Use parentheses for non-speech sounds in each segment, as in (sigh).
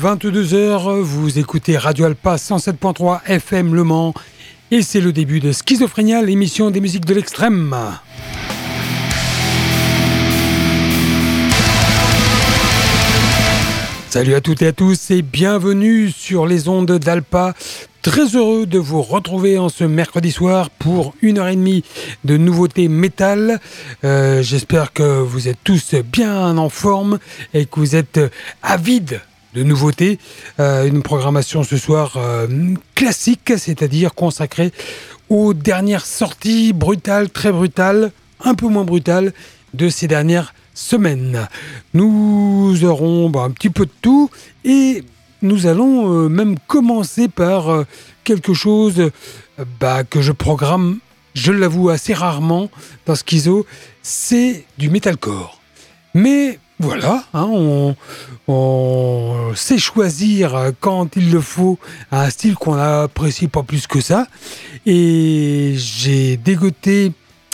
Il est 22h, vous écoutez Radio Alpa 107.3 FM Le Mans et c'est le début de Schizophrénia, l'émission des musiques de l'extrême. Salut à toutes et à tous et bienvenue sur les ondes d'Alpa. Très heureux de vous retrouver en ce mercredi soir pour une heure et demie de nouveautés métal. Euh, j'espère que vous êtes tous bien en forme et que vous êtes avides de nouveautés. Euh, une programmation ce soir euh, classique, c'est-à-dire consacrée aux dernières sorties brutales, très brutales, un peu moins brutales de ces dernières semaine. Nous aurons bah, un petit peu de tout et nous allons euh, même commencer par quelque chose bah, que je programme, je l'avoue assez rarement dans Schizo, c'est du metalcore. Mais voilà, hein, on, sait choisir quand il le faut un style qu'on apprécie pas plus que ça. Et j'ai dégoté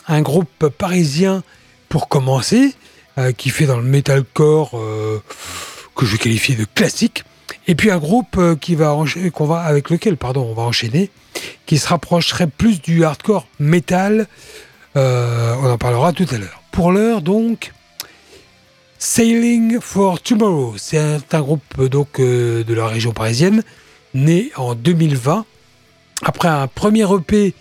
un groupe parisien pour commencer. Euh, qui fait dans le metalcore euh, que je vais qualifier de classique. Et puis un groupe euh, qui va, va avec lequel pardon, on va enchaîner, qui se rapprocherait plus du hardcore metal. on en parlera tout à l'heure. Pour l'heure donc, Sailing for Tomorrow, c'est un, groupe donc de la région parisienne, né en 2020 après un premier EP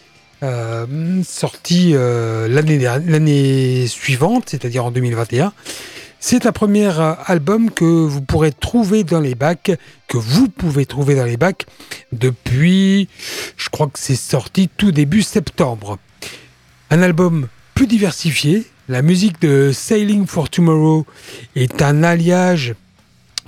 euh, sorti euh, l'année suivante, c'est-à-dire en 2021. C'est un premier euh, album que vous pourrez trouver dans les bacs, que vous pouvez trouver dans les bacs depuis, je crois que c'est sorti tout début septembre. Un album plus diversifié. La musique de Sailing for Tomorrow est un alliage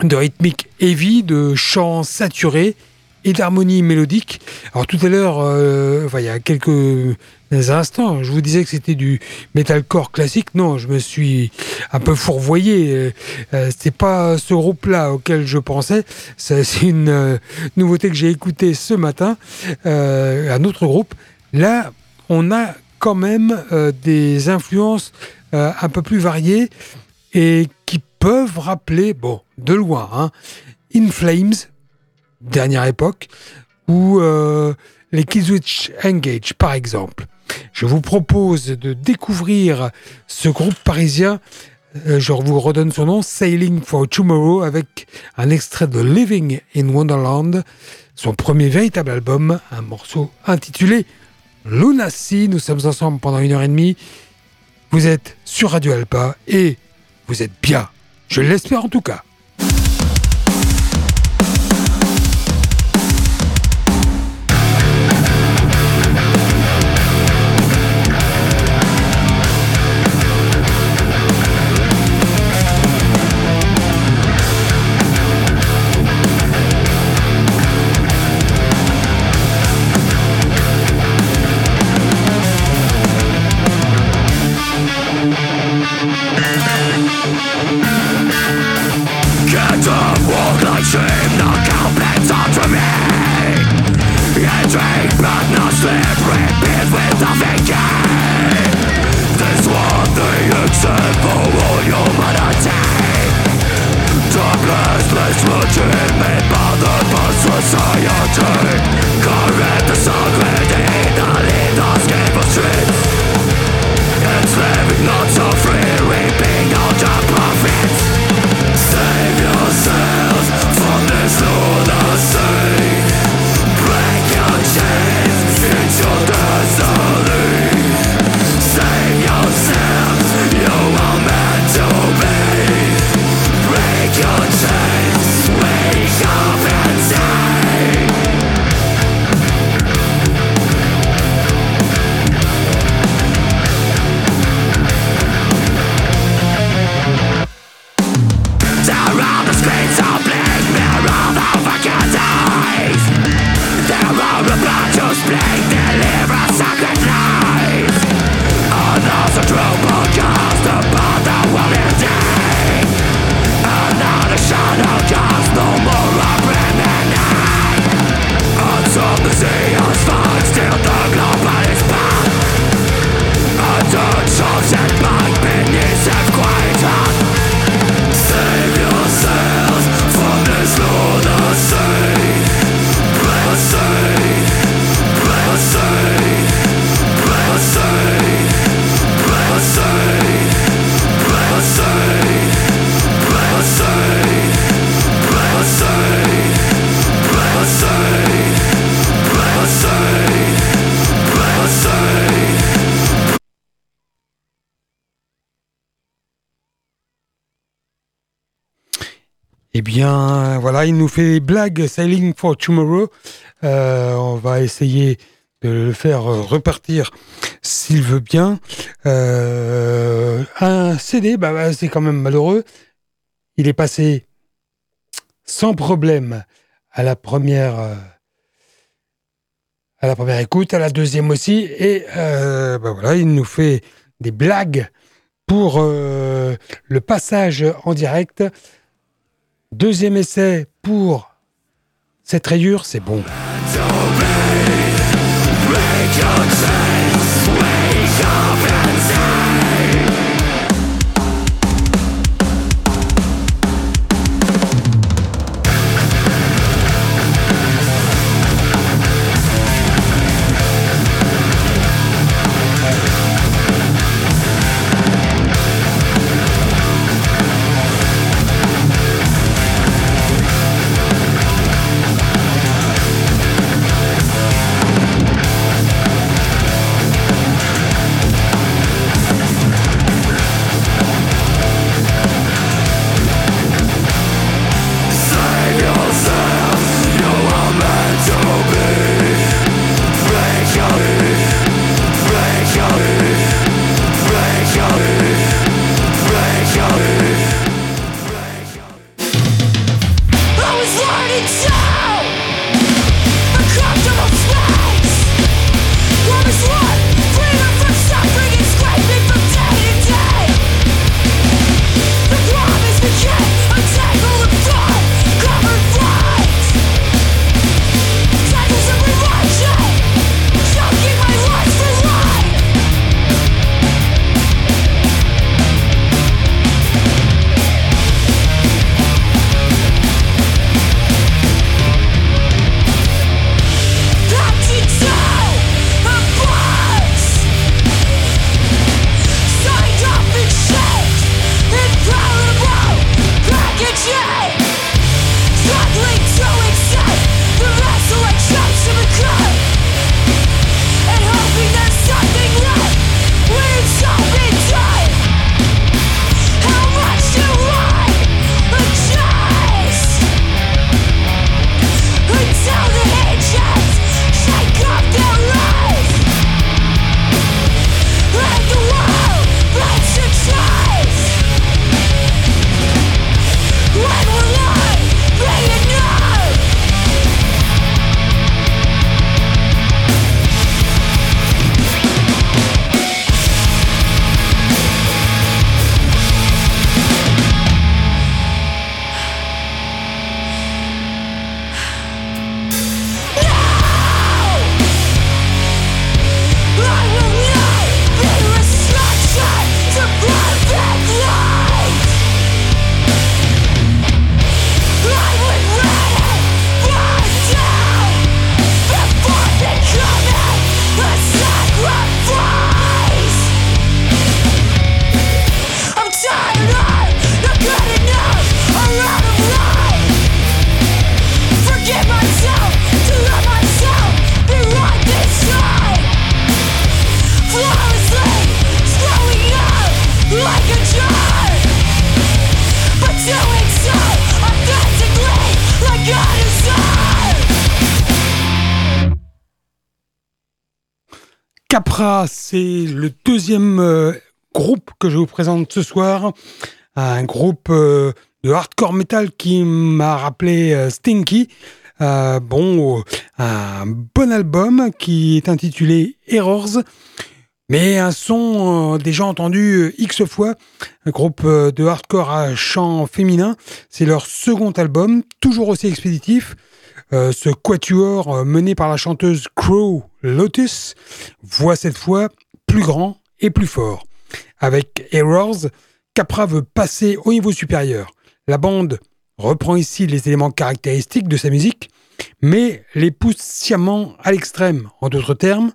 de rythmique heavy, de chants saturés et d'harmonie mélodique. Alors tout à l'heure, euh, il y a quelques instants, je vous disais que c'était du metalcore classique. Non, je me suis un peu fourvoyé. Euh, euh c'est pas ce groupe-là auquel je pensais. C'est une euh, nouveauté que j'ai écoutée ce matin. un autre groupe. Là, on a quand même des influences un peu plus variées et qui peuvent rappeler, bon, de loin, hein, In Flames, dernière époque, ou euh, les Killswitch Engage, par exemple. Je vous propose de découvrir ce groupe parisien. Euh, je vous redonne son nom, Sailing for Tomorrow, avec un extrait de Living in Wonderland, son premier véritable album, un morceau intitulé Lunacy. Nous sommes ensemble pendant une heure et demie. Vous êtes sur Radio Alpa et vous êtes bien. Je l'espère en tout cas. Voilà, il nous fait des blagues Sailing for Tomorrow. Euh, on va essayer de le faire repartir s'il veut bien. Euh, un CD, bah, bah, c'est quand même malheureux. Il est passé sans problème à la première euh, à la première écoute, à la deuxième aussi, et bah, voilà, il nous fait des blagues pour le passage en direct. Deuxième essai pour cette rayure, c'est bon. Deuxième euh, groupe que je vous présente ce soir. Un groupe euh, de hardcore metal qui m'a rappelé euh, Stinky. bon, un bon album qui est intitulé Errors. Mais un son déjà entendu X fois, un groupe de hardcore à chant féminin. C'est leur second album, toujours aussi expéditif. Ce quatuor mené par la chanteuse Crow Lotus voit cette fois plus grand et plus fort. Avec Errors, Capra veut passer au niveau supérieur. La bande reprend ici les éléments caractéristiques de sa musique, mais les pousse sciemment à l'extrême. En d'autres termes,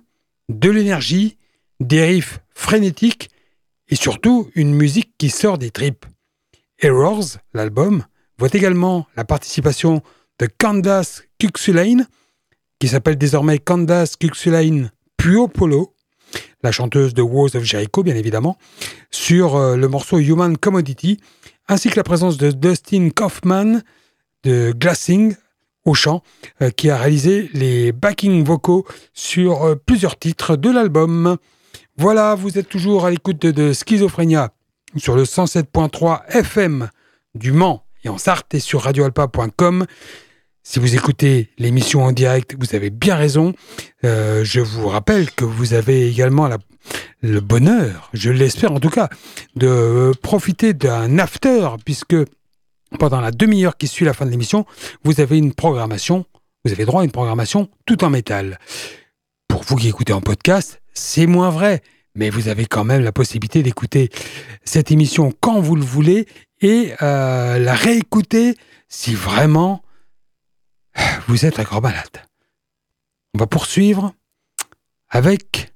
de l'énergie, des riffs frénétiques et surtout une musique qui sort des tripes. Errors, l'album, voit également la participation de Candace Cuxulain, qui s'appelle désormais Candace Cuxulain Puopolo, la chanteuse de Wars of Jericho, bien évidemment, sur euh, le morceau Human Commodity, ainsi que la présence de Dustin Kaufman de Glassing au chant, euh, qui a réalisé les backing vocaux sur euh, plusieurs titres de l'album. Voilà, vous êtes toujours à l'écoute de, de Schizophrénia sur le 107.3 FM du Mans et en Sarthe et sur radioalpa.com. Si vous écoutez l'émission en direct, vous avez bien raison. Euh, je vous rappelle que vous avez également le bonheur, je l'espère en tout cas, de profiter d'un after, puisque pendant la demi-heure qui suit la fin de l'émission, vous avez une programmation, vous avez droit à une programmation tout en métal. Pour vous qui écoutez en podcast, c'est moins vrai, mais vous avez quand même la possibilité d'écouter cette émission quand vous le voulez et euh, la réécouter si vraiment vous êtes un grand malade. On va poursuivre avec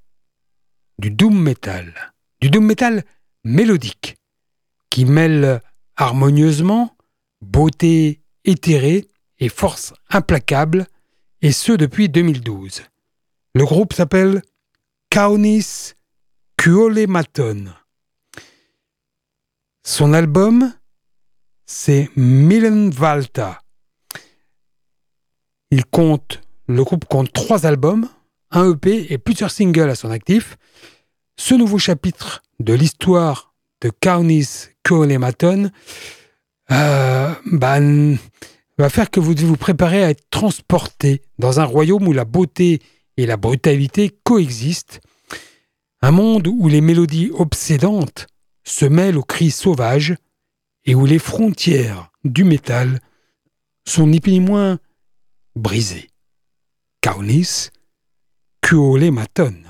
du doom metal. Du doom metal mélodique qui mêle harmonieusement beauté éthérée et force implacable, et ce depuis 2012. Le groupe s'appelle Kaunis Kuolematon. Son album, c'est Millenvalta. Il compte, le groupe compte trois albums, un EP et plusieurs singles à son actif. Ce nouveau chapitre de l'histoire de Kaunis Kuolematon euh, bah, va faire que vous devez vous préparer à être transporté dans un royaume où la beauté et la brutalité coexistent, un monde où les mélodies obsédantes se mêlent aux cris sauvages et où les frontières du métal sont ni plus ni moins brisées. Kaunis, Kuole Maton.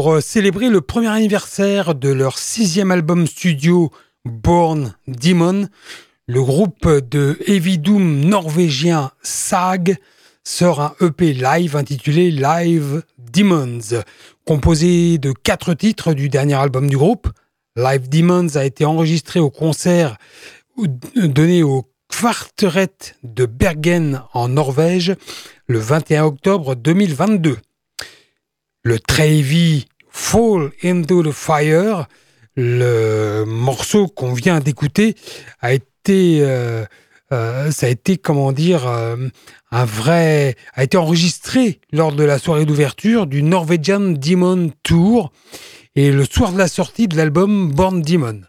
Pour euh, célébrer le premier anniversaire de leur sixième album studio Born Demon, le groupe de heavy doom norvégien SAG sort un EP live intitulé Live Demons, composé de quatre titres du dernier album du groupe. Live Demons a été enregistré au concert donné au Kvarteret de Bergen en Norvège le 21 octobre 2022. Le heavy Fall into the Fire, le morceau qu'on vient d'écouter, a été, euh, euh, ça a été comment dire, euh, un vrai, a été enregistré lors de la soirée d'ouverture du Norwegian Demon Tour et le soir de la sortie de l'album Born Demon.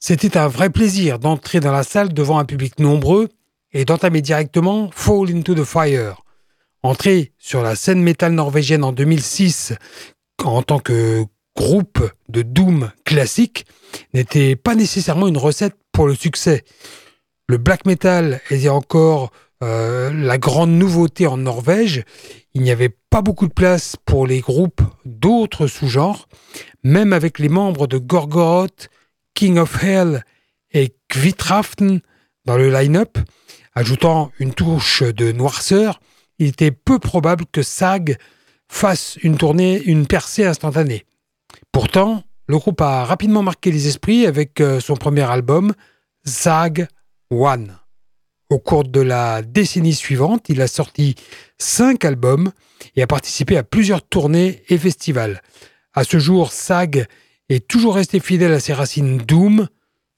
C'était un vrai plaisir d'entrer dans la salle devant un public nombreux et d'entamer directement Fall into the Fire. Entrer sur la scène métal norvégienne en 2006 en tant que groupe de doom classique n'était pas nécessairement une recette pour le succès. Le black metal était encore euh, la grande nouveauté en Norvège. Il n'y avait pas beaucoup de place pour les groupes d'autres sous-genres, même avec les membres de Gorgoroth, King of Hell et Kvitraften dans le line-up, ajoutant une touche de noirceur, il était peu probable que Sag fasse une tournée, une percée instantanée. Pourtant, le groupe a rapidement marqué les esprits avec euh, son premier album, Sag One. Au cours de la décennie suivante, il a sorti cinq albums et a participé à plusieurs tournées et festivals. À ce jour, Sag est toujours resté fidèle à ses racines Doom,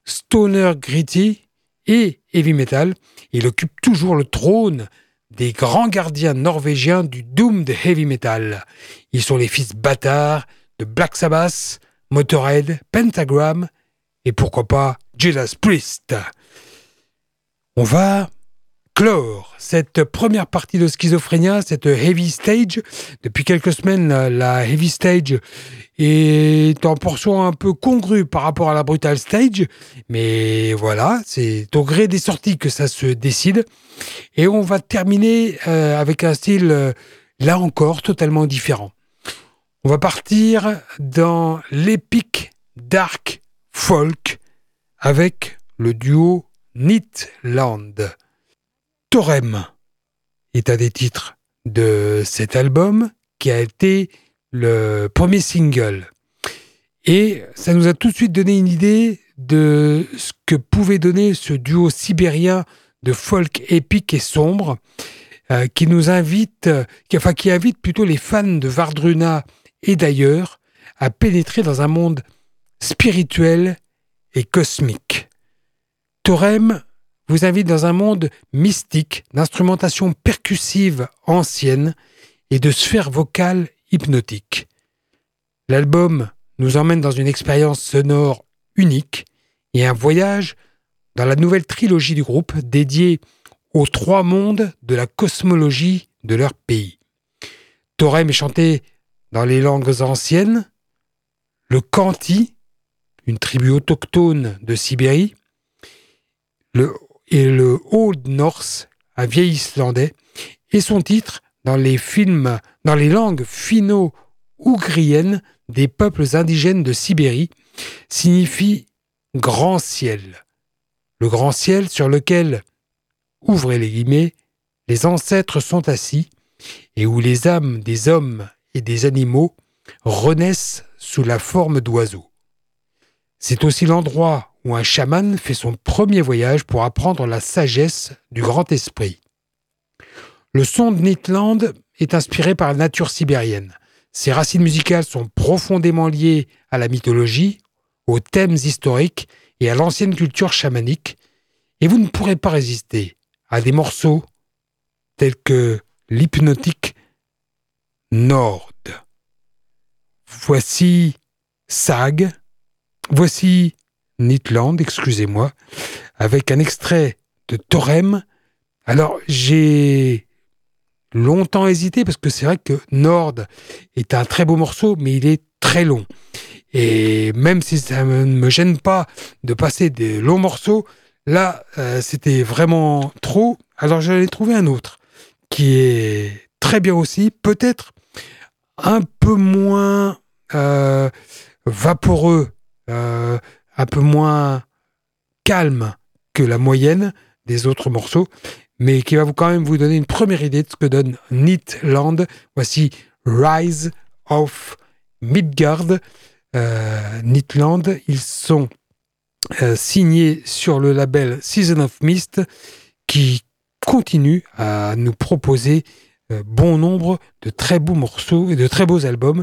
Stoner Gritty et Heavy Metal. Il occupe toujours le trône des grands gardiens norvégiens du Doom de Heavy Metal. Ils sont les fils bâtards de Black Sabbath, Motorhead, Pentagram et pourquoi pas Judas Priest. On va clore cette première partie de Schizophrénia, cette Heavy Stage. Depuis quelques semaines, la Heavy Stage est en portion un peu congrue par rapport à la Brutal Stage, mais voilà, c'est au gré des sorties que ça se décide. Et on va terminer euh, avec un style, euh, là encore, totalement différent. On va partir dans l'épique dark folk avec le duo Nitland. Torem est un des titres de cet album qui a été le premier single. Et ça nous a tout de suite donné une idée de ce que pouvait donner ce duo sibérien de folk épique et sombre, euh, qui nous invite, enfin qui invite plutôt les fans de Vardruna et d'ailleurs à pénétrer dans un monde spirituel et cosmique. Thorem vous invite dans un monde mystique d'instrumentation percussive ancienne et de sphères vocales hypnotiques. L'album nous emmène dans une expérience sonore unique et un voyage dans la nouvelle trilogie du groupe dédiée aux trois mondes de la cosmologie de leur pays. Thorem est chanté dans les langues anciennes, le Kanti, une tribu autochtone de Sibérie, le, et le Old Norse, un vieil islandais, et son titre dans les films, dans les langues finno-ougriennes des peuples indigènes de Sibérie, signifie grand ciel. Le grand ciel sur lequel, ouvrez les guillemets, les ancêtres sont assis, et où les âmes des hommes et des animaux renaissent sous la forme d'oiseaux. C'est aussi l'endroit où un chaman fait son premier voyage pour apprendre la sagesse du grand esprit. Le son de Nitland est inspiré par la nature sibérienne. Ses racines musicales sont profondément liées à la mythologie, aux thèmes historiques et à l'ancienne culture chamanique, et vous ne pourrez pas résister à des morceaux tels que l'hypnotique Nord. Voici Sag, voici Nitland, excusez-moi, avec un extrait de Thorem. Alors j'ai longtemps hésité parce que c'est vrai que Nord est un très beau morceau, mais il est très long. Et même si ça ne me gêne pas de passer des longs morceaux, là, euh, c'était vraiment trop. Alors j'allais trouver un autre qui est très bien aussi, peut-être un peu moins euh, vaporeux, euh, un peu moins calme que la moyenne des autres morceaux, mais qui va vous quand même vous donner une première idée de ce que donne Neatland. Voici Rise of Midgard. Euh, Neatland, ils sont euh, signés sur le label Season of Mist qui continue à nous proposer euh, bon nombre de très beaux morceaux et de très beaux albums.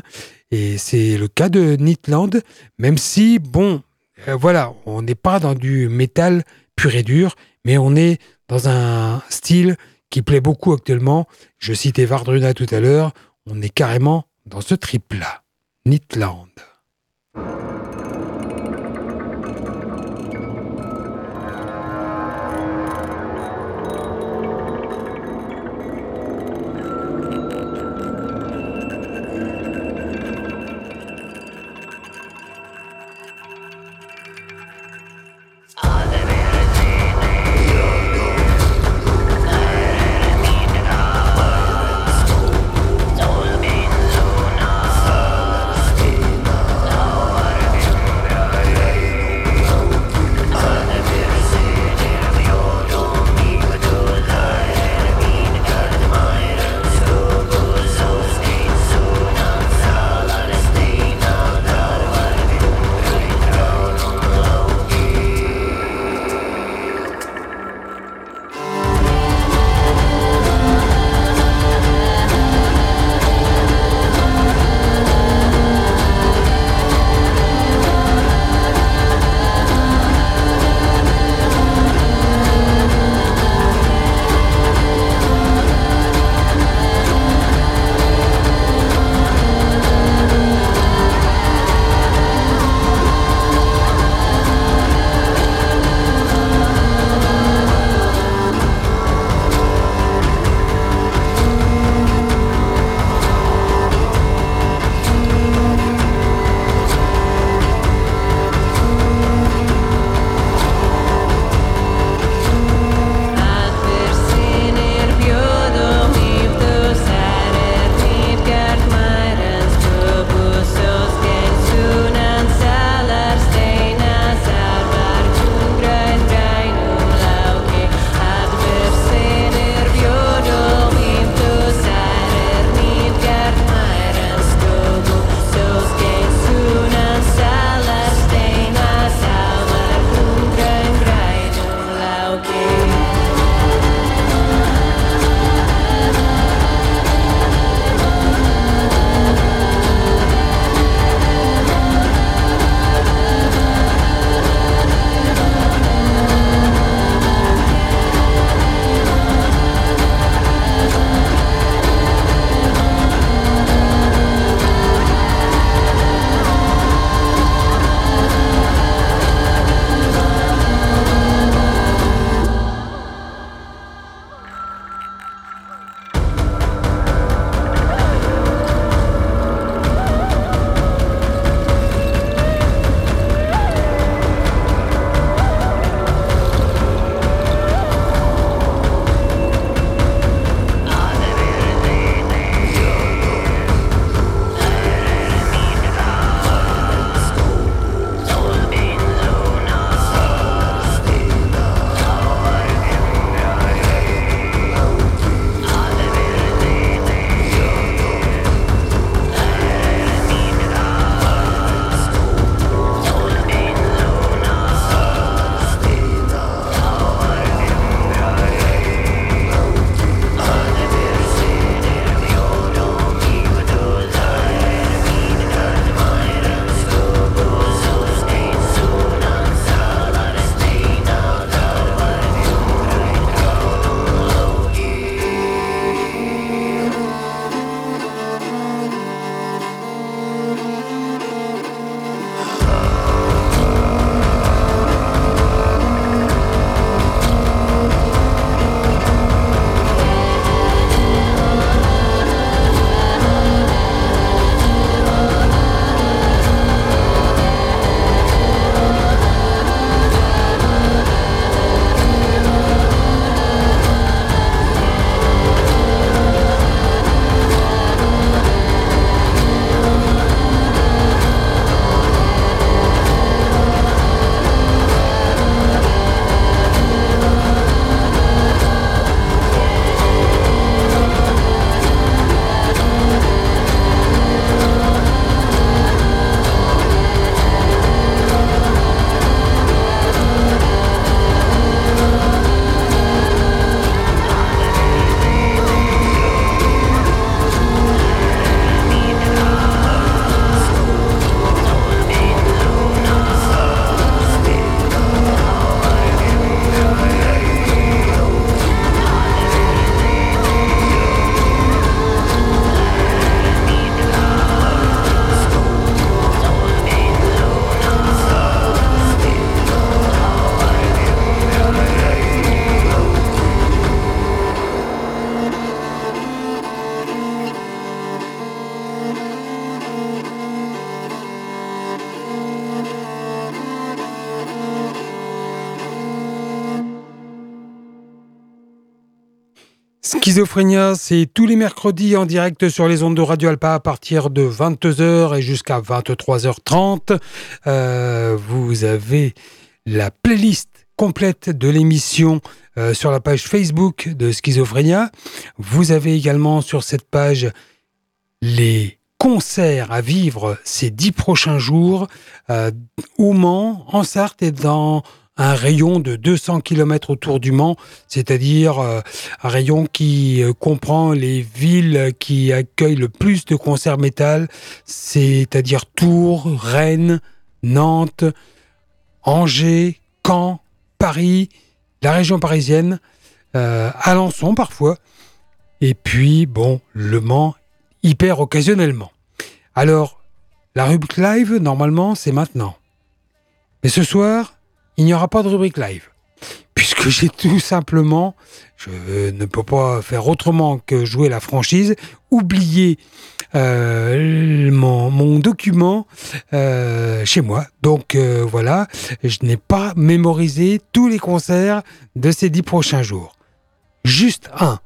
Et c'est le cas de Neatland, même si, bon, euh, voilà, on n'est pas dans du métal pur et dur, mais on est dans un style qui plaît beaucoup actuellement. Je citais Vardruna tout à l'heure, on est carrément dans ce trip-là. Neatland. Schizophrénia, c'est tous les mercredis en direct sur les ondes de Radio Alpa à partir de 22h et jusqu'à 23h30. Euh, vous avez la playlist complète de l'émission euh, sur la page Facebook de Schizophrénia. Vous avez également sur cette page les concerts à vivre ces dix prochains jours euh, au Mans, en Sarthe et dans un rayon de 200 km autour du Mans, c'est-à-dire euh, un rayon qui euh, comprend les villes qui accueillent le plus de concerts métal, c'est-à-dire Tours, Rennes, Nantes, Angers, Caen, Paris, la région parisienne, euh, Alençon parfois, et puis, bon, Le Mans hyper occasionnellement. Alors, la rubrique live, normalement, c'est maintenant. Mais ce soir, il n'y aura pas de rubrique live. Puisque j'ai (laughs) tout simplement, je ne peux pas faire autrement que jouer la franchise, oublier euh, mon, document euh, chez moi. Donc euh, voilà, je n'ai pas mémorisé tous les concerts de ces dix prochains jours. Juste un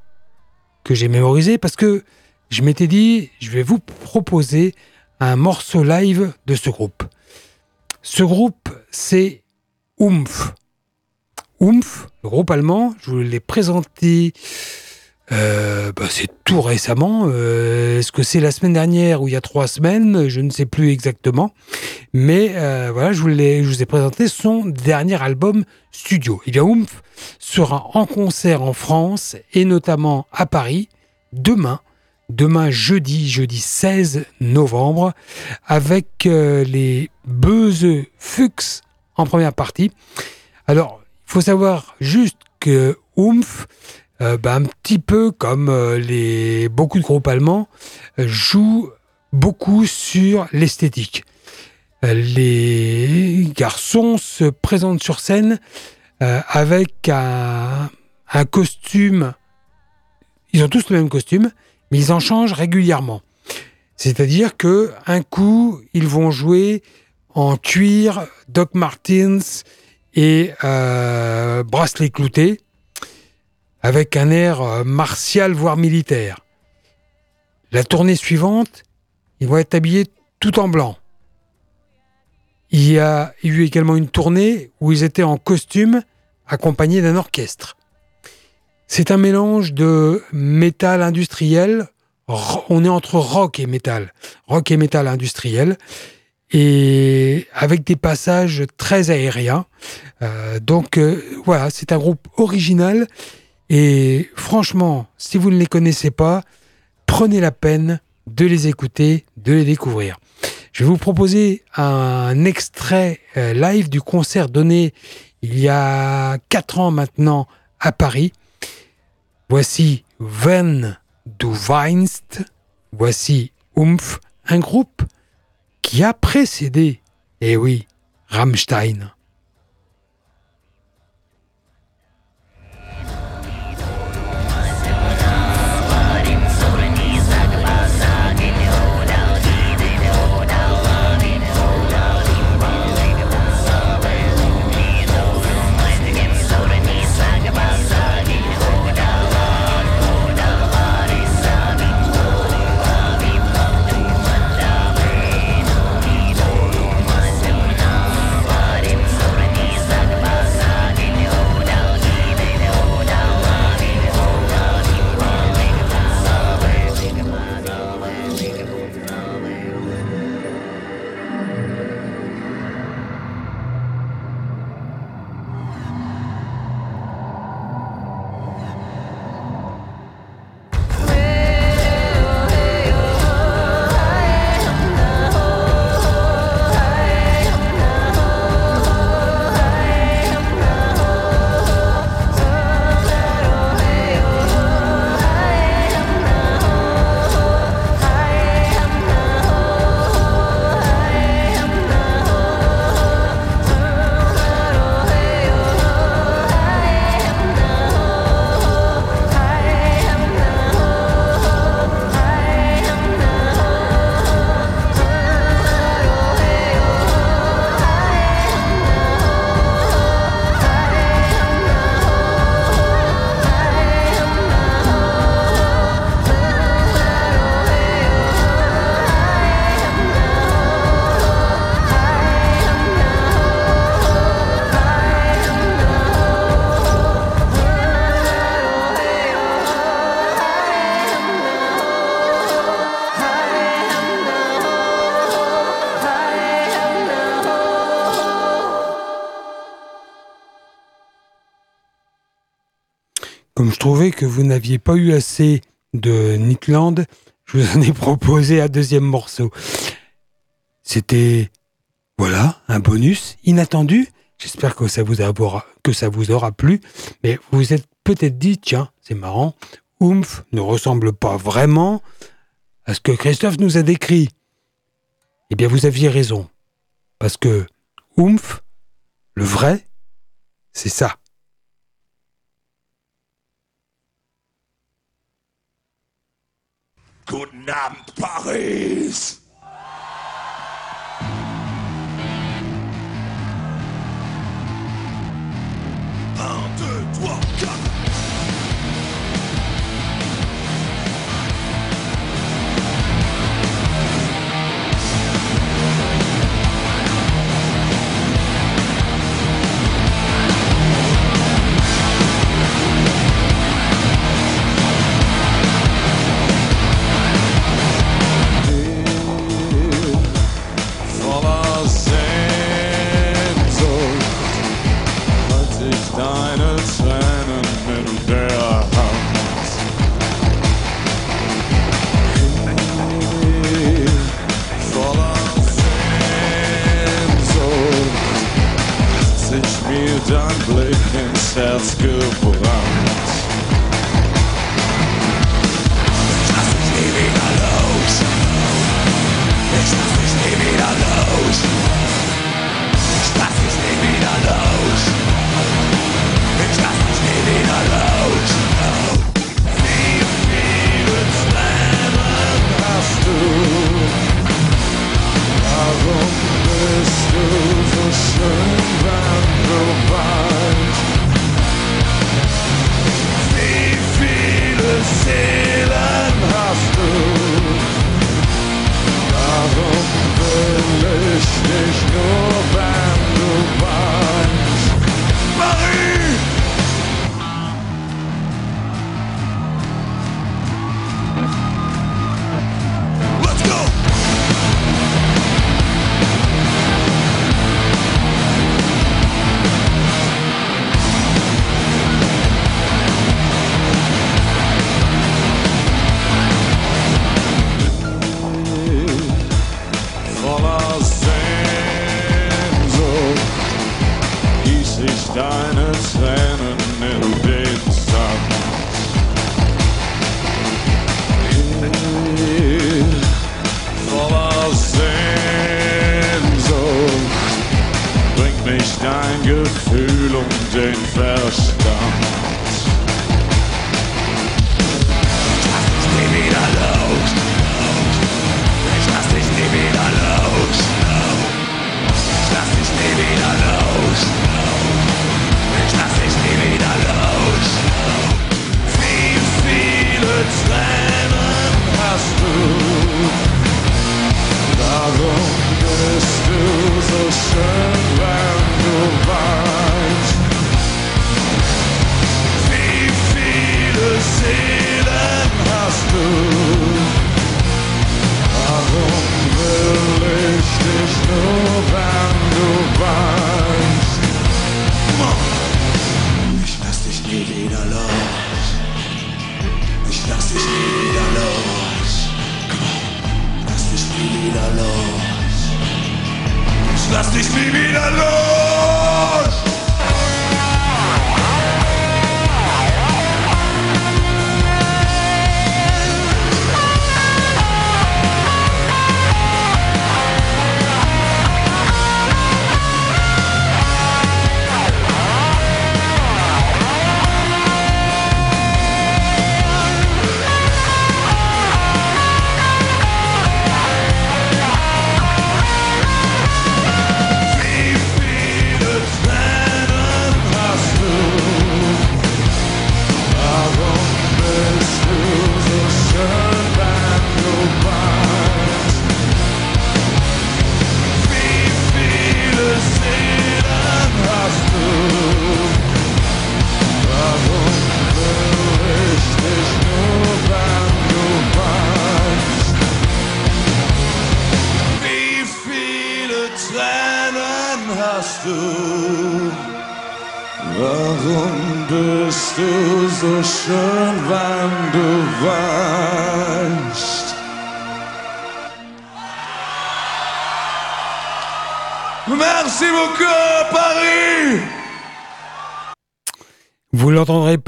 que j'ai mémorisé parce que je m'étais dit, je vais vous proposer un morceau live de ce groupe. Ce groupe, c'est Oomph. Oomph, le groupe allemand, je vous l'ai présenté, euh, bah, c'est tout récemment. Euh, est-ce que c'est la semaine dernière ou il y a trois semaines Je ne sais plus exactement. Mais euh, voilà, je vous, je ai présenté son dernier album studio. Et bien, Oomph sera en concert en France et notamment à Paris demain. Demain jeudi, jeudi 16 novembre, avec les Beuze Fuchs en première partie. Alors, il faut savoir juste que Oomph, euh, bah, un petit peu comme euh, les, beaucoup de groupes allemands, joue beaucoup sur l'esthétique. Euh, les garçons se présentent sur scène avec un, un costume. Ils ont tous le même costume, mais ils en changent régulièrement. C'est-à-dire que un coup, ils vont jouer en cuir, Doc Martens et euh, bracelet clouté, avec un air euh, martial voire militaire. La tournée suivante, ils vont être habillés tout en blanc. Il y a eu également une tournée où ils étaient en costume accompagnés d'un orchestre. C'est un mélange de métal industriel, on est entre rock et métal, rock et métal industriel, et avec des passages très aériens. Euh, donc euh, voilà, c'est un groupe original et franchement, si vous ne les connaissez pas, prenez la peine de les écouter, de les découvrir. Je vais vous proposer un extrait euh, live du concert donné il y a quatre ans maintenant à Paris. Voici Van du Weinst, voici Oomph, un groupe qui a précédé, eh oui, Rammstein. que vous n'aviez pas eu assez de Nitland, je vous en ai (laughs) proposé un deuxième morceau. C'était, voilà, un bonus inattendu. J'espère que ça vous aura, que ça vous aura plu. Mais vous vous êtes peut-être dit, tiens, c'est marrant, Oomph ne ressemble pas vraiment à ce que Christophe nous a décrit. Eh bien, vous aviez raison. Parce que Oomph, le vrai, c'est ça. Guten Abend, Paris!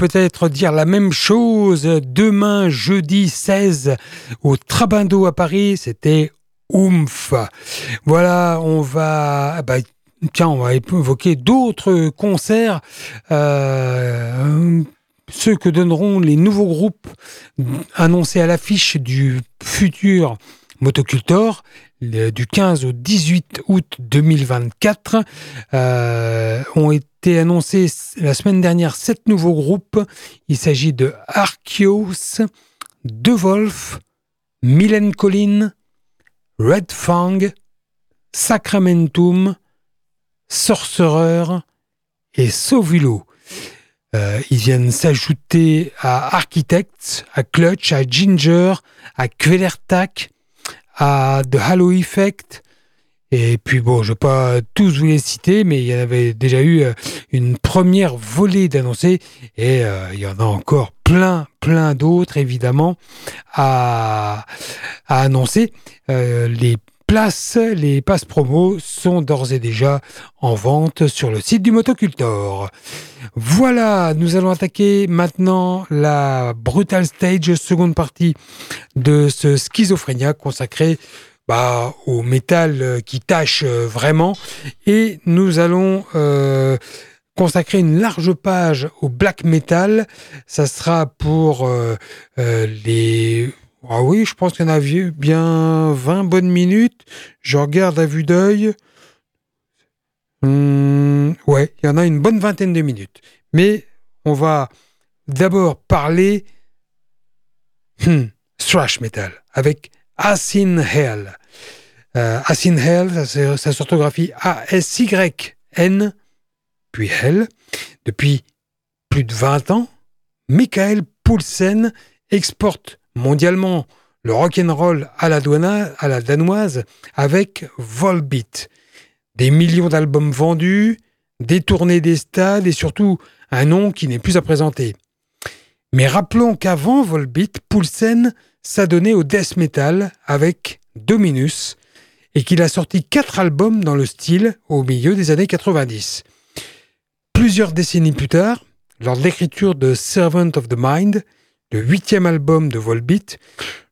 Peut-être dire la même chose demain, jeudi 16, au Trabindo à Paris. C'était Oomph. Voilà, on va. Bah, tiens, on va évoquer d'autres concerts. Euh, ceux que donneront les nouveaux groupes annoncés à l'affiche du futur Motocultor du 15 au 18 août 2024 euh, ont été annoncés la semaine dernière sept nouveaux groupes. Il s'agit de Archeos, De Wolf, Mylène Collin, Red Fang, Sacramentum, Sorcerer et Sovulo. Euh, ils viennent s'ajouter à Architects, à Clutch, à Ginger, à Quellertac, à The Halo Effect. Et puis bon, je ne vais pas tous vous les citer, mais il y en avait déjà eu euh, une première volée d'annoncés et euh, il y en a encore plein, plein d'autres évidemment à, annoncer. Euh, les places, les passes promo sont d'ores et déjà en vente sur le site du Motocultor. Voilà, nous allons attaquer maintenant la Brutal Stage, seconde partie de ce Schizophrénia consacré bah, au métal qui tâche euh, vraiment. Et nous allons euh, consacrer une large page au black metal. Ça sera pour euh, les ah oui, je pense qu'il y en a bien 20 bonnes minutes. Je regarde à vue d'œil. Hmm, ouais, il y en a une bonne vingtaine de minutes. Mais on va d'abord parler hmm, thrash metal avec Asin Hell. Euh, Asin Hell, ça s'orthographie A-S-Y-N, puis Hell. Depuis plus de 20 ans, Michael Poulsen exporte mondialement le rock'n'roll à la, à la danoise avec Volbeat. Des millions d'albums vendus, des tournées des stades et surtout un nom qui n'est plus à présenter. Mais rappelons qu'avant Volbeat, Poulsen s'adonnait au death metal avec Dominus et qu'il a sorti quatre albums dans le style au milieu des années 90. Plusieurs décennies plus tard, lors de l'écriture de Servant of the Mind, le huitième album de Volbeat,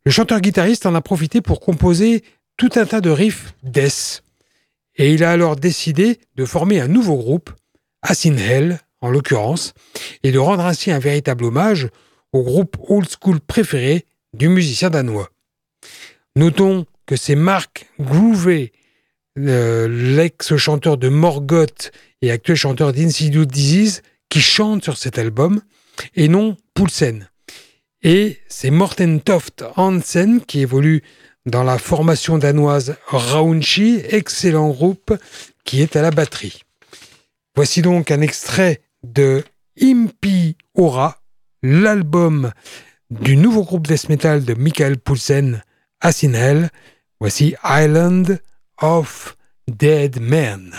le chanteur-guitariste en a profité pour composer tout un tas de riffs death. Et il a alors décidé de former un nouveau groupe, Asin Hell en l'occurrence, et de rendre ainsi un véritable hommage au groupe old school préféré du musicien danois. Notons que c'est Mark Groovey, l'ex-chanteur de Morgoth et actuel chanteur d'Insidious Disease, qui chante sur cet album, et non Poulsen. Et c'est Morten Toft Hansen qui évolue dans la formation danoise Raunchi, excellent groupe qui est à la batterie. Voici donc un extrait de Impi Aura, l'album du nouveau groupe death metal de Michael Poulsen, Asinel. Voici Island of Dead Men.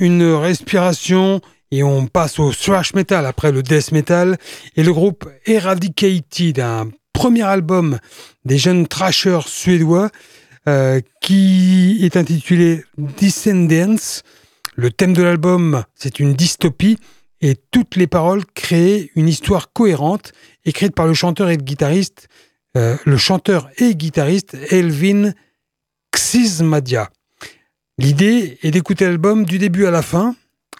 Une respiration et on passe au thrash metal après le death metal et le groupe Eradicated, un premier album des jeunes thrashers suédois euh, qui est intitulé Descendants. Le thème de l'album, c'est une dystopie et toutes les paroles créent une histoire cohérente écrite par le chanteur et le guitariste, euh, le chanteur et guitariste Elvin Xismadia. L'idée est d'écouter l'album du début à la fin,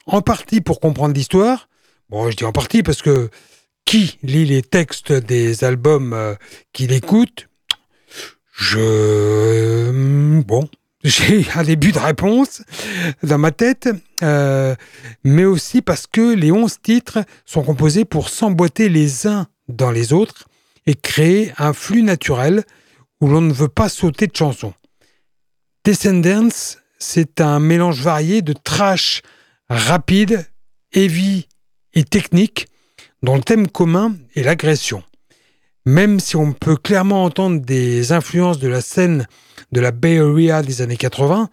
en partie pour comprendre l'histoire. Bon, je dis en partie parce que qui lit les textes des albums euh, qu'il écoute Je. Bon, (laughs) j'ai un début de réponse dans ma tête, euh, mais aussi parce que les onze titres sont composés pour s'emboîter les uns dans les autres et créer un flux naturel où l'on ne veut pas sauter de chansons. Descendants c'est un mélange varié de trash rapide, heavy et technique, dont le thème commun est l'agression. Même si on peut clairement entendre des influences de la scène de la Bay Area des années 80,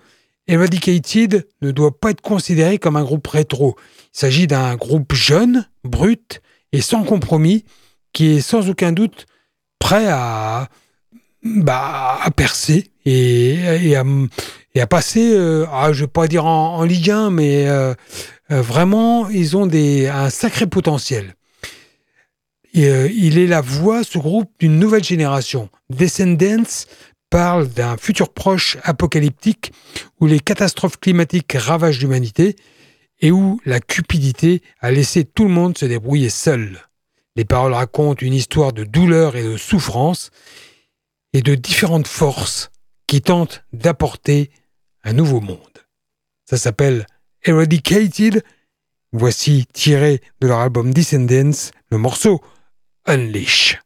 Eradicated ne doit pas être considéré comme un groupe rétro. Il s'agit d'un groupe jeune, brut et sans compromis, qui est sans aucun doute prêt à, bah, à percer et, à, et à passer, euh, je ne vais pas dire en, Ligue 1, mais euh, euh, vraiment, ils ont un sacré potentiel. il est la voix, ce groupe, d'une nouvelle génération. Descendants parle d'un futur proche apocalyptique où les catastrophes climatiques ravagent l'humanité et où la cupidité a laissé tout le monde se débrouiller seul. Les paroles racontent une histoire de douleur et de souffrance et de différentes forces qui tentent d'apporter un nouveau monde. Ça s'appelle Eradicated. Voici tiré de leur album Descendants le morceau Unleash.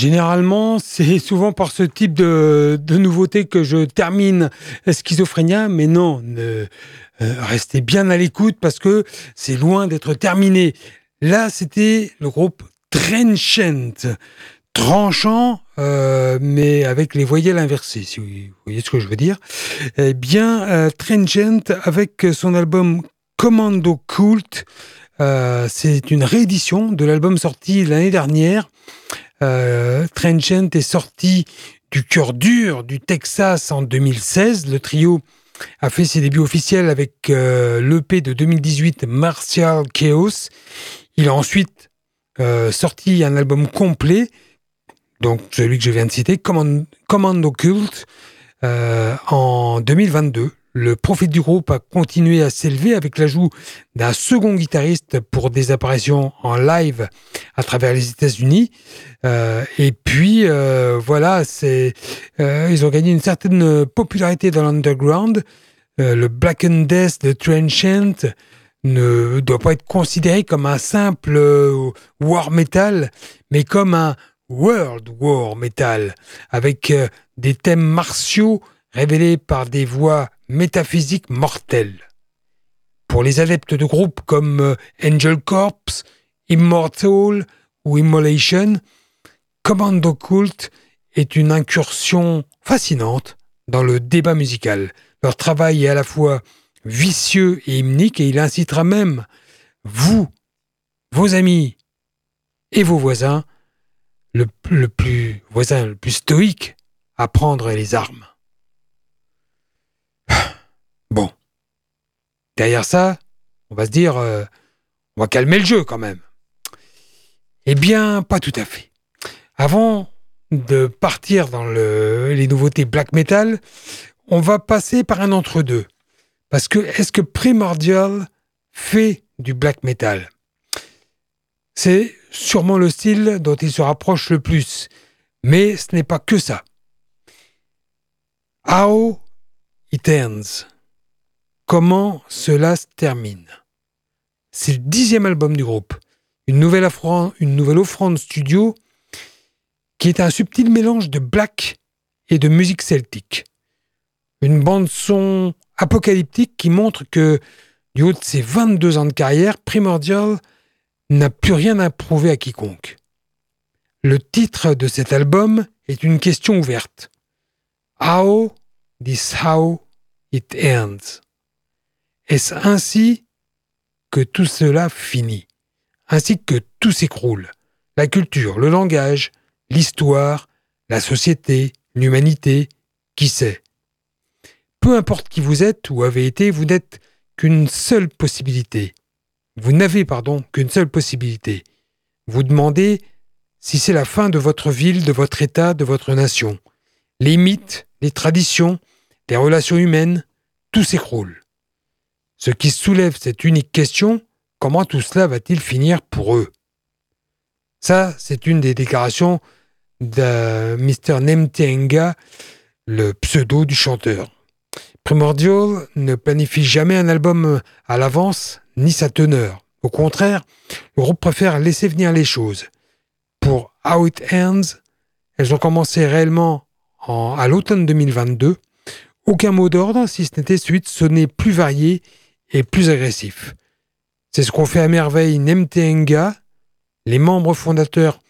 Généralement, c'est souvent par ce type de, de nouveauté que je termine Schizophrénia, mais non, euh, restez bien à l'écoute parce que c'est loin d'être terminé. Là, c'était le groupe Trenchant, tranchant, euh, mais avec les voyelles inversées, si vous voyez ce que je veux dire. Eh bien, euh, Trenchant, avec son album Commando Cult, c'est une réédition de l'album sorti l'année dernière. Euh, Trenchant est sorti du cœur dur du Texas en 2016. Le trio a fait ses débuts officiels avec euh, l'EP de 2018 Martial Chaos. Il a ensuite euh, sorti un album complet, donc celui que je viens de citer, Command Commando Cult, en 2022. Le profit du groupe a continué à s'élever avec l'ajout d'un second guitariste pour des apparitions en live à travers les États-Unis. Euh, et puis euh, voilà, c'est euh, ils ont gagné une certaine popularité dans l'underground. Euh, le Black and Death de Trenchant ne doit pas être considéré comme un simple euh, war metal, mais comme un world war metal avec euh, des thèmes martiaux révélés par des voix métaphysiques mortelles. Pour les adeptes de groupes comme euh, Angel Corpse, Immortal ou Immolation, Commando Cult est une incursion fascinante dans le débat musical. Leur travail est à la fois vicieux et hymnique et il incitera même vous, vos amis et vos voisins, le plus voisin le plus stoïque, à prendre les armes. Bon. Derrière ça, on va se dire, euh, on va calmer le jeu quand même. Eh bien, pas tout à fait. Avant de partir dans le- les nouveautés black metal, on va passer par un entre-deux. Parce que est-ce que Primordial fait du black metal? C'est sûrement le style dont il se rapproche le plus. Mais ce n'est pas que ça. How it ends. Comment cela se termine? C'est le dixième album du groupe. Une nouvelle, offrande studio qui est un subtil mélange de black et de musique celtique. Une bande son apocalyptique qui montre que, du haut de ses 22 ans de carrière, Primordial n'a plus rien à prouver à quiconque. Le titre de cet album est une question ouverte. How this how it ends. Est-ce ainsi que tout cela finit Ainsi que tout s'écroule? La culture, le langage, l'histoire, la société, l'humanité, qui sait? Peu importe qui vous êtes ou avez été, vous n'êtes qu'une seule possibilité. Vous n'avez, pardon, qu'une seule possibilité. Vous demandez si c'est la fin de votre ville, de votre État, de votre nation. Les mythes, les traditions, les relations humaines, tout s'écroule. Ce qui soulève cette unique question, comment tout cela va-t-il finir pour eux? Ça, c'est une des déclarations de Mr. Nemtenga, le pseudo du chanteur. Primordial ne planifie jamais un album à l'avance, ni sa teneur. Au contraire, le groupe préfère laisser venir les choses. Pour How It Ends, elles ont commencé réellement en- à l'automne 2022. Aucun mot d'ordre, si ce n'était celui de sonner plus varié et plus agressif. C'est ce qu'ont fait à merveille Nemtenga, les membres fondateurs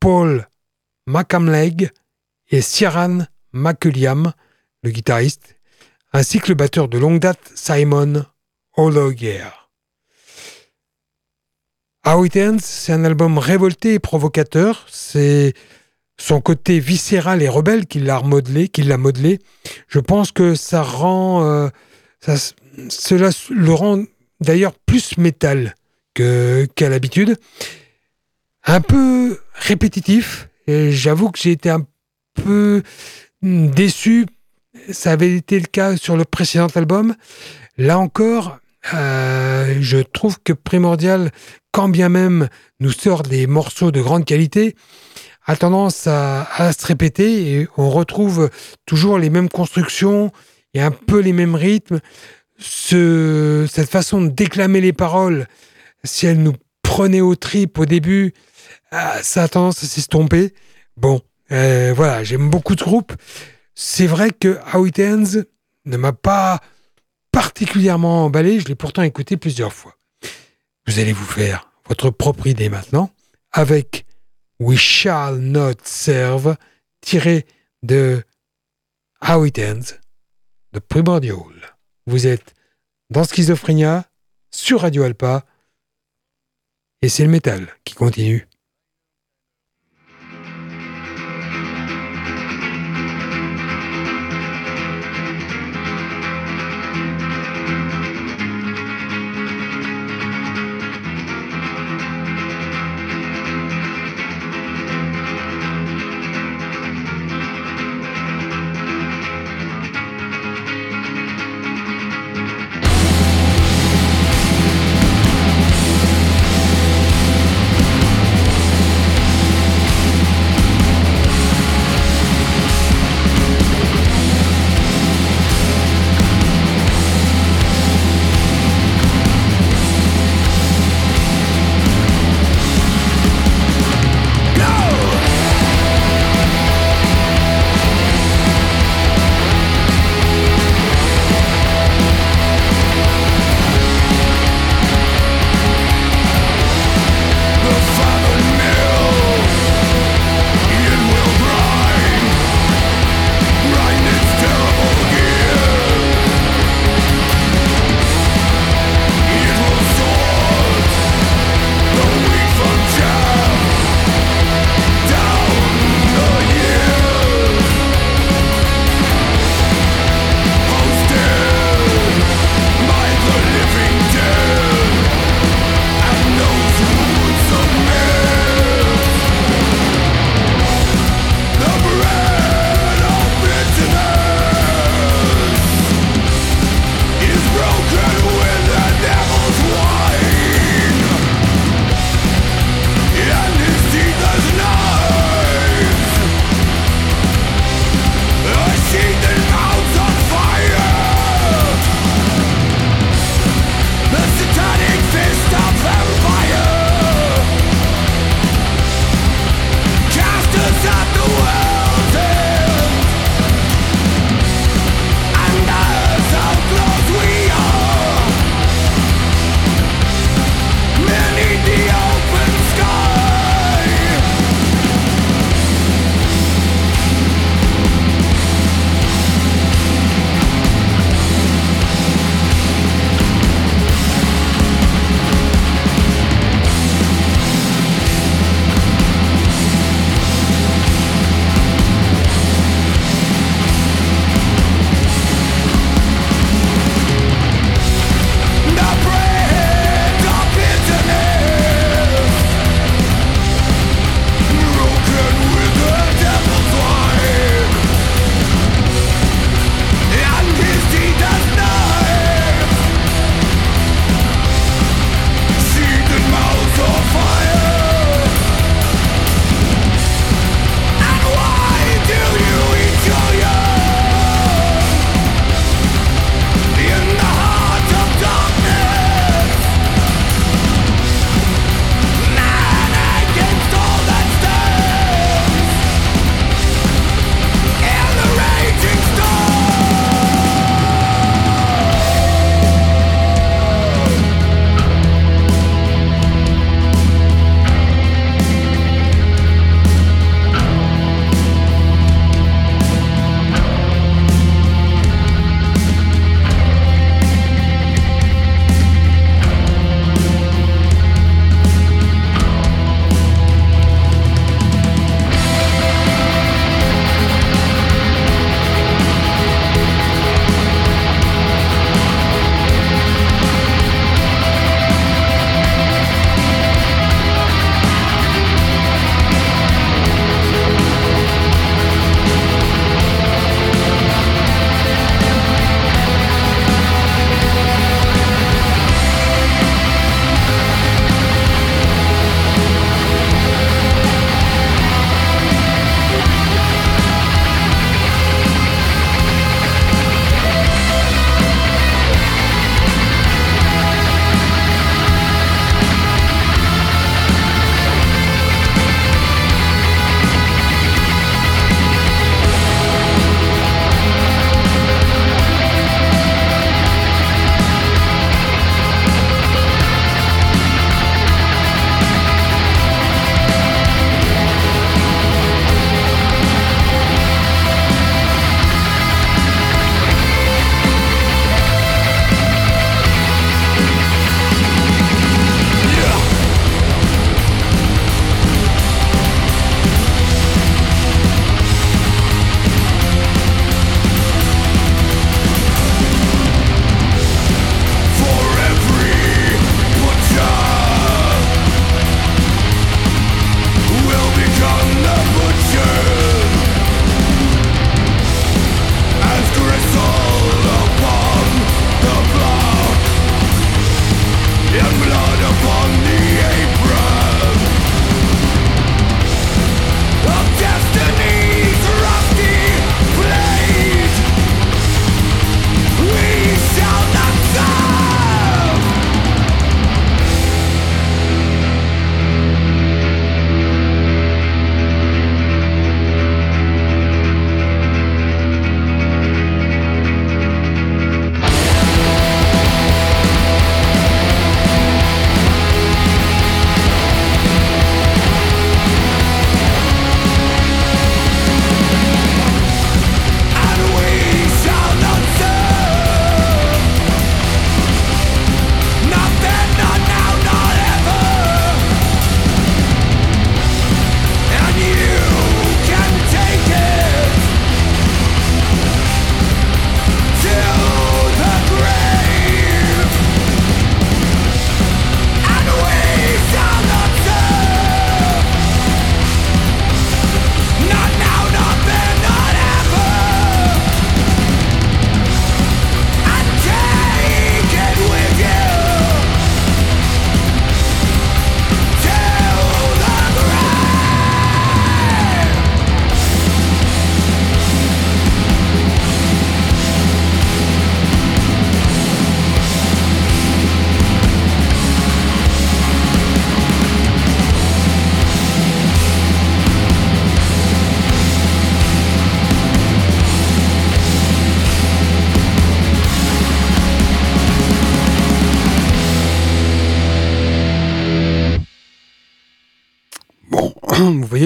Paul Macamleg et Ciaran McCulliam, le guitariste, ainsi que le batteur de longue date Simon Hologer. How It Ends, c'est un album révolté et provocateur. C'est son côté viscéral et rebelle qui l'a modelé, qui l'a modelé. Je pense que ça rend, euh, ça, cela le rend d'ailleurs plus métal qu'à l'habitude. Un peu répétitif. J'avoue que j'ai été un peu déçu. Ça avait été le cas sur le précédent album. Là encore, euh, je trouve que Primordial, quand bien même nous sort des morceaux de grande qualité, a tendance à, à se répéter et on retrouve toujours les mêmes constructions et un peu les mêmes rythmes. Ce, cette façon de déclamer les paroles, si elle nous prenait au trip au début, ah, ça a tendance à s'estomper. Bon, euh, voilà, j'aime beaucoup ce groupe. C'est vrai que How It Ends ne m'a pas particulièrement emballé, je l'ai pourtant écouté plusieurs fois. Vous allez vous faire votre propre idée maintenant avec We Shall Not Serve, tiré de How It Ends de Primordial. Vous êtes dans Schizophrénia, sur Radio Alpa, et c'est le métal qui continue.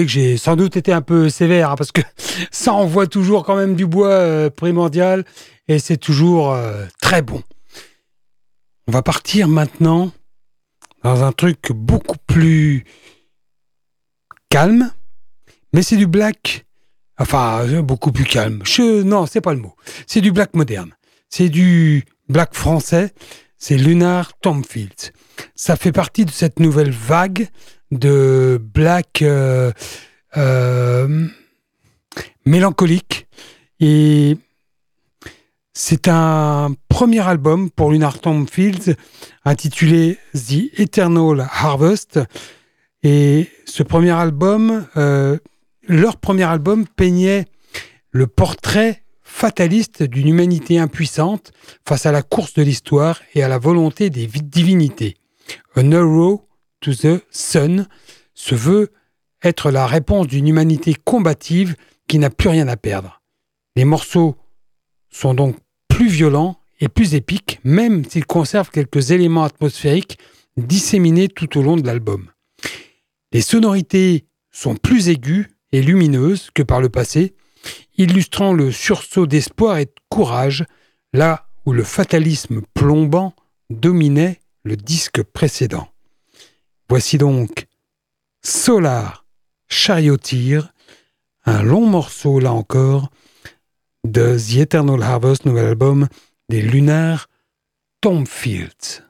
Que j'ai sans doute été un peu sévère, hein, parce que (laughs) ça envoie toujours quand même du bois euh, primordial, et c'est toujours euh, très bon. On va partir maintenant dans un truc beaucoup plus calme, mais c'est du black, enfin euh, beaucoup plus calme. Je, non, c'est pas le mot. C'est du black moderne. C'est du black français. C'est Lunar Tomfield. Ça fait partie de cette nouvelle vague de black euh, euh, mélancolique. Et c'est un premier album pour Lunar Fields intitulé The Eternal Harvest. Et ce premier album, euh, leur premier album peignait le portrait fataliste d'une humanité impuissante face à la course de l'histoire et à la volonté des divinités. An Arrow to the Sun se veut être la réponse d'une humanité combative qui n'a plus rien à perdre. Les morceaux sont donc plus violents et plus épiques, même s'ils conservent quelques éléments atmosphériques disséminés tout au long de l'album. Les sonorités sont plus aiguës et lumineuses que par le passé, illustrant le sursaut d'espoir et de courage, là où le fatalisme plombant dominait le disque précédent. Voici donc Solar Charioteer, un long morceau là encore de The Eternal Harvest, nouvel album des Lunar Tomfields.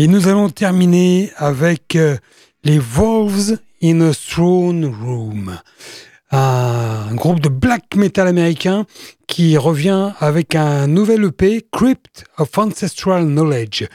Et nous allons terminer avec euh, les Wolves in a Throne Room, un groupe de black metal américain qui revient avec un nouvel EP, Crypt of Ancestral Knowledge.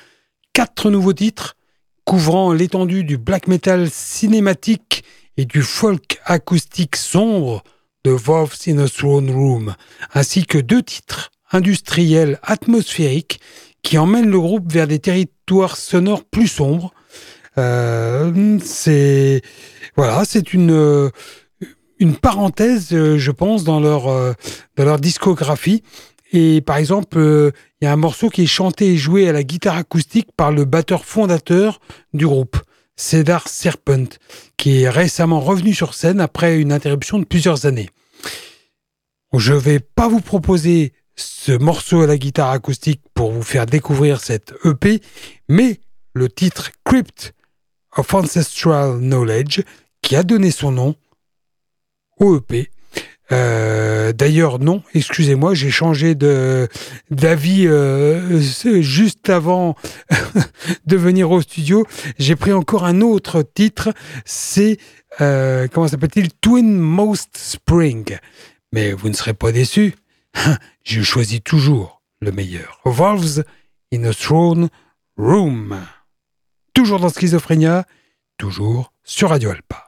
Quatre nouveaux titres couvrant l'étendue du black metal cinématique et du folk acoustique sombre de Wolves in a Throne Room, ainsi que deux titres industriels atmosphériques qui emmènent le groupe vers des territoires sonores plus sombres. Euh, c'est voilà, c'est une une parenthèse, je pense, dans leur dans leur discographie. Et par exemple, il y a un morceau qui est chanté et joué à la guitare acoustique par le batteur fondateur du groupe. Cedar Serpent, qui est récemment revenu sur scène après une interruption de plusieurs années. Je ne vais pas vous proposer ce morceau à la guitare acoustique pour vous faire découvrir cette EP, mais le titre Crypt of Ancestral Knowledge, qui a donné son nom au EP, euh, d'ailleurs, non, excusez-moi, j'ai changé d'avis euh, juste avant (laughs) de venir au studio. J'ai pris encore un autre titre, c'est euh, comment s'appelle-t-il? Twin Most Spring. Mais vous ne serez pas déçus, (laughs) je choisis toujours le meilleur. Wolves in a Throne Room. Toujours dans Schizophrénia, toujours sur Radio Alpa.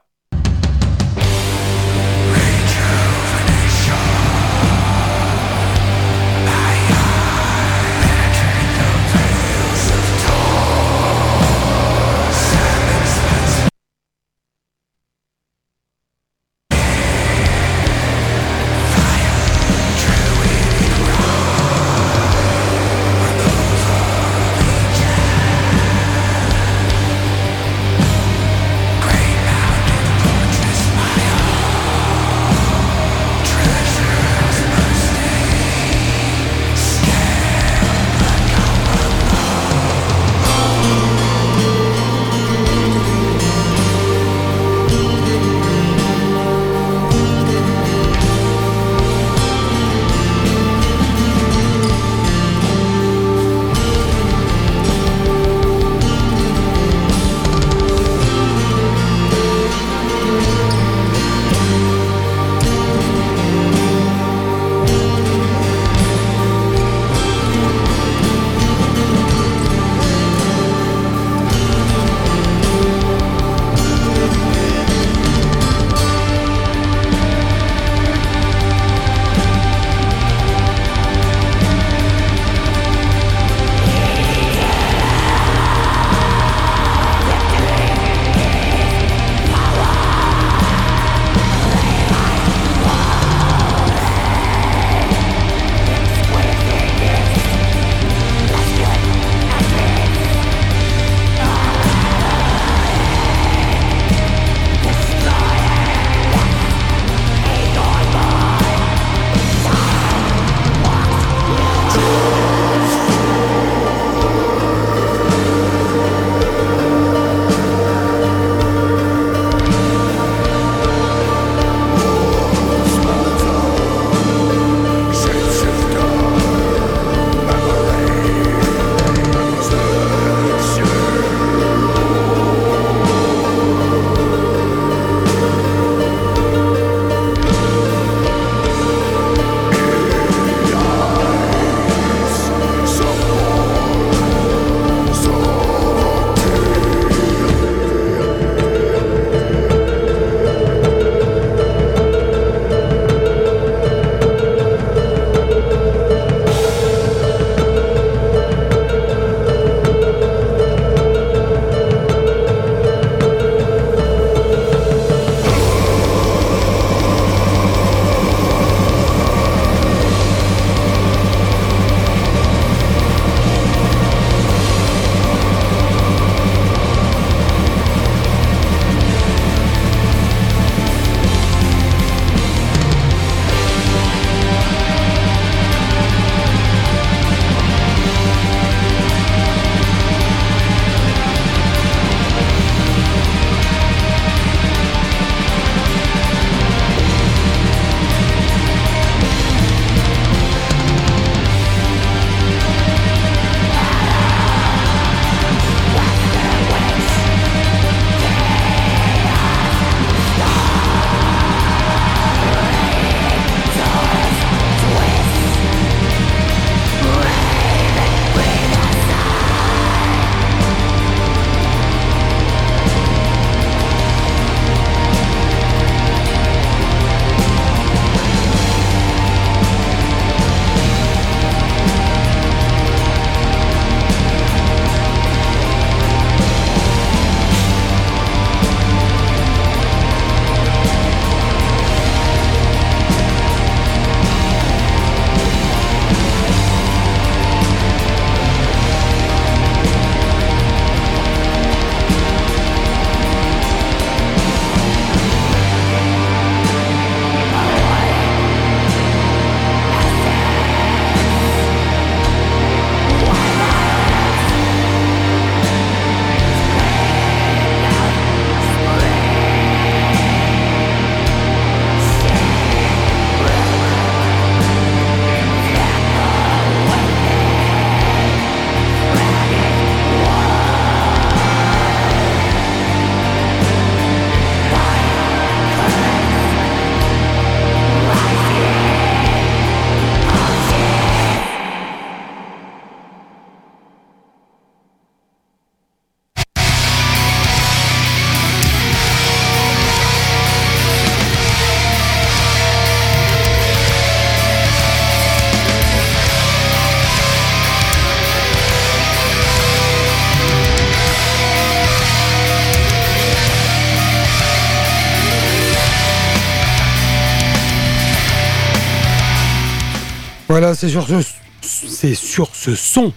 Voilà, c'est sur, ce, c'est sur ce son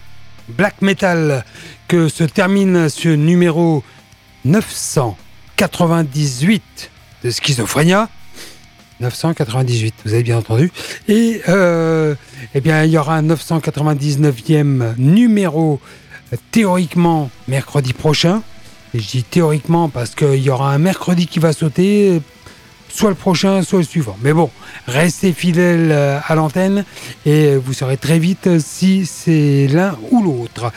black metal que se termine ce numéro 998 de Schizophrénia. 998, vous avez bien entendu. Et euh, eh bien, il y aura un 999e numéro euh, théoriquement mercredi prochain. Et je dis théoriquement parce qu'il y aura un mercredi qui va sauter, soit le prochain, soit le suivant. Mais bon, restez fidèles euh, à l'antenne et vous saurez très vite si c'est l'un ou l'autre.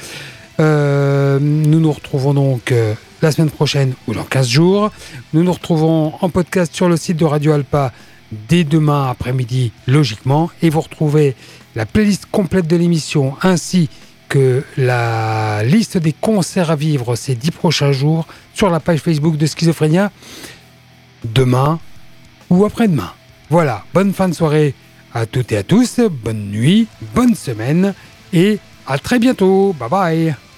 Euh, nous nous retrouvons donc euh, la semaine prochaine ou dans 15 jours. Nous nous retrouvons en podcast sur le site de Radio Alpa dès demain après-midi, logiquement. Et vous retrouvez la playlist complète de l'émission ainsi que la liste des concerts à vivre ces 10 prochains jours sur la page Facebook de Schizophrénia demain après-demain. Voilà, bonne fin de soirée à toutes et à tous, bonne nuit, bonne semaine et à très bientôt. Bye bye